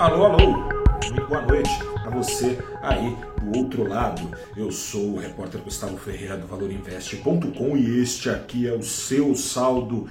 Alô, alô, muito boa noite a você aí do outro lado. Eu sou o repórter Gustavo Ferreira do ValorInvest.com e este aqui é o seu saldo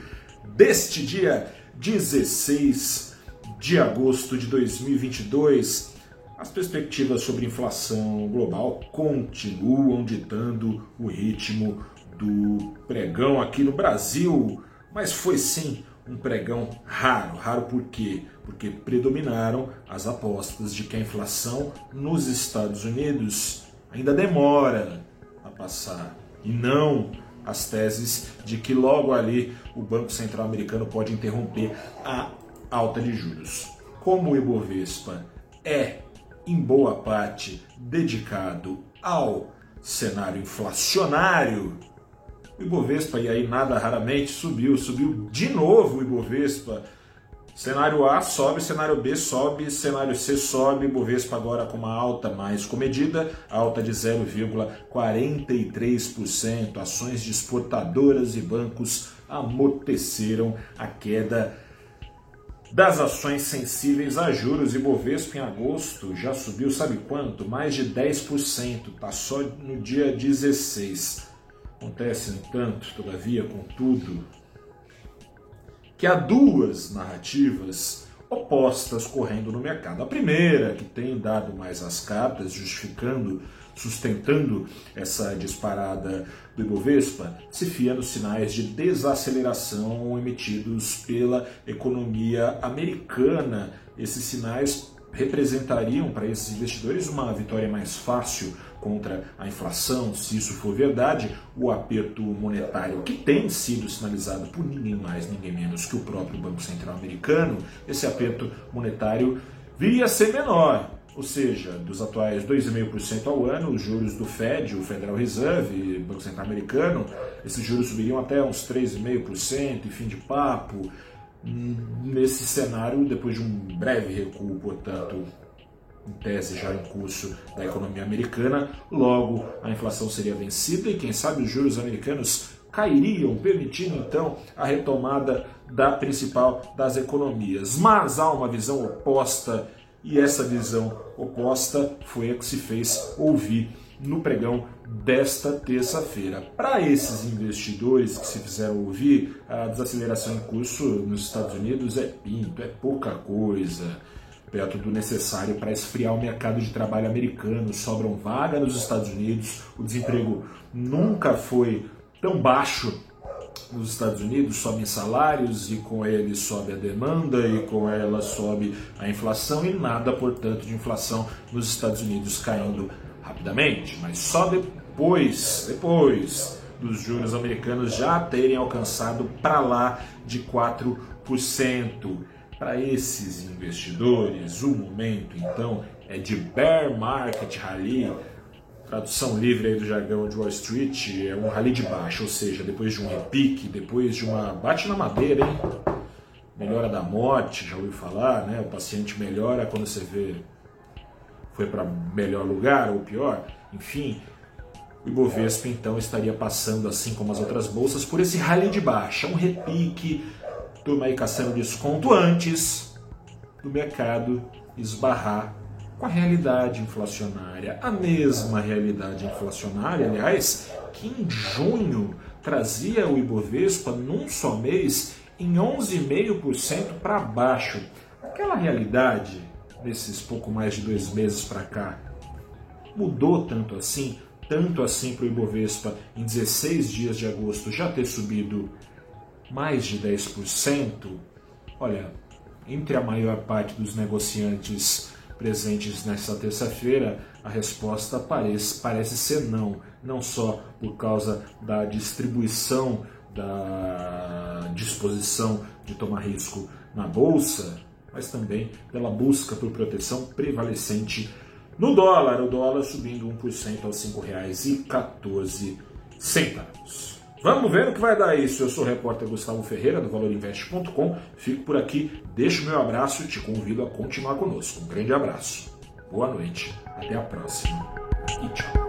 deste dia 16 de agosto de 2022. As perspectivas sobre inflação global continuam ditando o ritmo do pregão aqui no Brasil, mas foi sim um pregão raro. Raro por quê? Porque predominaram as apostas de que a inflação nos Estados Unidos ainda demora a passar e não as teses de que logo ali o Banco Central americano pode interromper a alta de juros. Como o Ibovespa é, em boa parte, dedicado ao cenário inflacionário, o Ibovespa, e aí nada raramente, subiu, subiu de novo o Ibovespa. Cenário A sobe, cenário B sobe, cenário C sobe, Ibovespa agora com uma alta mais comedida, alta de 0,43%. Ações de exportadoras e bancos amorteceram a queda das ações sensíveis a juros. Ibovespa em agosto já subiu, sabe quanto? Mais de 10%, tá só no dia 16. Acontece, no entanto, todavia, contudo, que há duas narrativas opostas correndo no mercado. A primeira, que tem dado mais as cartas, justificando, sustentando essa disparada do Ibovespa, se fia nos sinais de desaceleração emitidos pela economia americana. Esses sinais representariam para esses investidores uma vitória mais fácil contra a inflação, se isso for verdade, o aperto monetário que tem sido sinalizado por ninguém mais, ninguém menos que o próprio Banco Central americano, esse aperto monetário viria a ser menor. Ou seja, dos atuais 2,5% ao ano, os juros do Fed, o Federal Reserve, Banco Central Americano, esses juros subiriam até uns 3,5%, e fim de papo nesse cenário, depois de um breve recuo, portanto, em tese já em curso da economia americana, logo a inflação seria vencida e quem sabe os juros americanos cairiam, permitindo então a retomada da principal das economias. Mas há uma visão oposta e essa visão oposta foi a que se fez ouvir no pregão desta terça-feira. Para esses investidores que se fizeram ouvir, a desaceleração em curso nos Estados Unidos é pinto, é pouca coisa, perto do necessário para esfriar o mercado de trabalho americano. Sobram vagas nos Estados Unidos, o desemprego nunca foi tão baixo nos Estados Unidos sobem salários e com ele sobe a demanda e com ela sobe a inflação e nada, portanto, de inflação nos Estados Unidos caindo rapidamente, mas só depois, depois dos juros americanos já terem alcançado para lá de 4%. Para esses investidores, o momento então é de bear market rally. Tradução livre aí do jargão de Wall Street é um rally de baixo, ou seja, depois de um repique, depois de uma bate na madeira, hein? Melhora da morte, já ouviu falar, né? O paciente melhora quando você vê foi para melhor lugar ou pior, enfim, o Ibovespa então estaria passando, assim como as outras bolsas, por esse rally de baixa, um repique, turma aí caçando desconto antes do mercado esbarrar com a realidade inflacionária, a mesma realidade inflacionária, aliás, que em junho trazia o Ibovespa num só mês em 11,5% para baixo. Aquela realidade nesses pouco mais de dois meses para cá, mudou tanto assim, tanto assim para o Ibovespa em 16 dias de agosto já ter subido mais de 10%? Olha, entre a maior parte dos negociantes presentes nesta terça-feira, a resposta parece, parece ser não. Não só por causa da distribuição da disposição de tomar risco na bolsa, mas também pela busca por proteção prevalecente no dólar. O dólar subindo 1% aos R$ 5,14. Vamos ver o que vai dar isso. Eu sou o repórter Gustavo Ferreira, do ValorInvest.com. Fico por aqui, deixo meu abraço e te convido a continuar conosco. Um grande abraço, boa noite, até a próxima e tchau.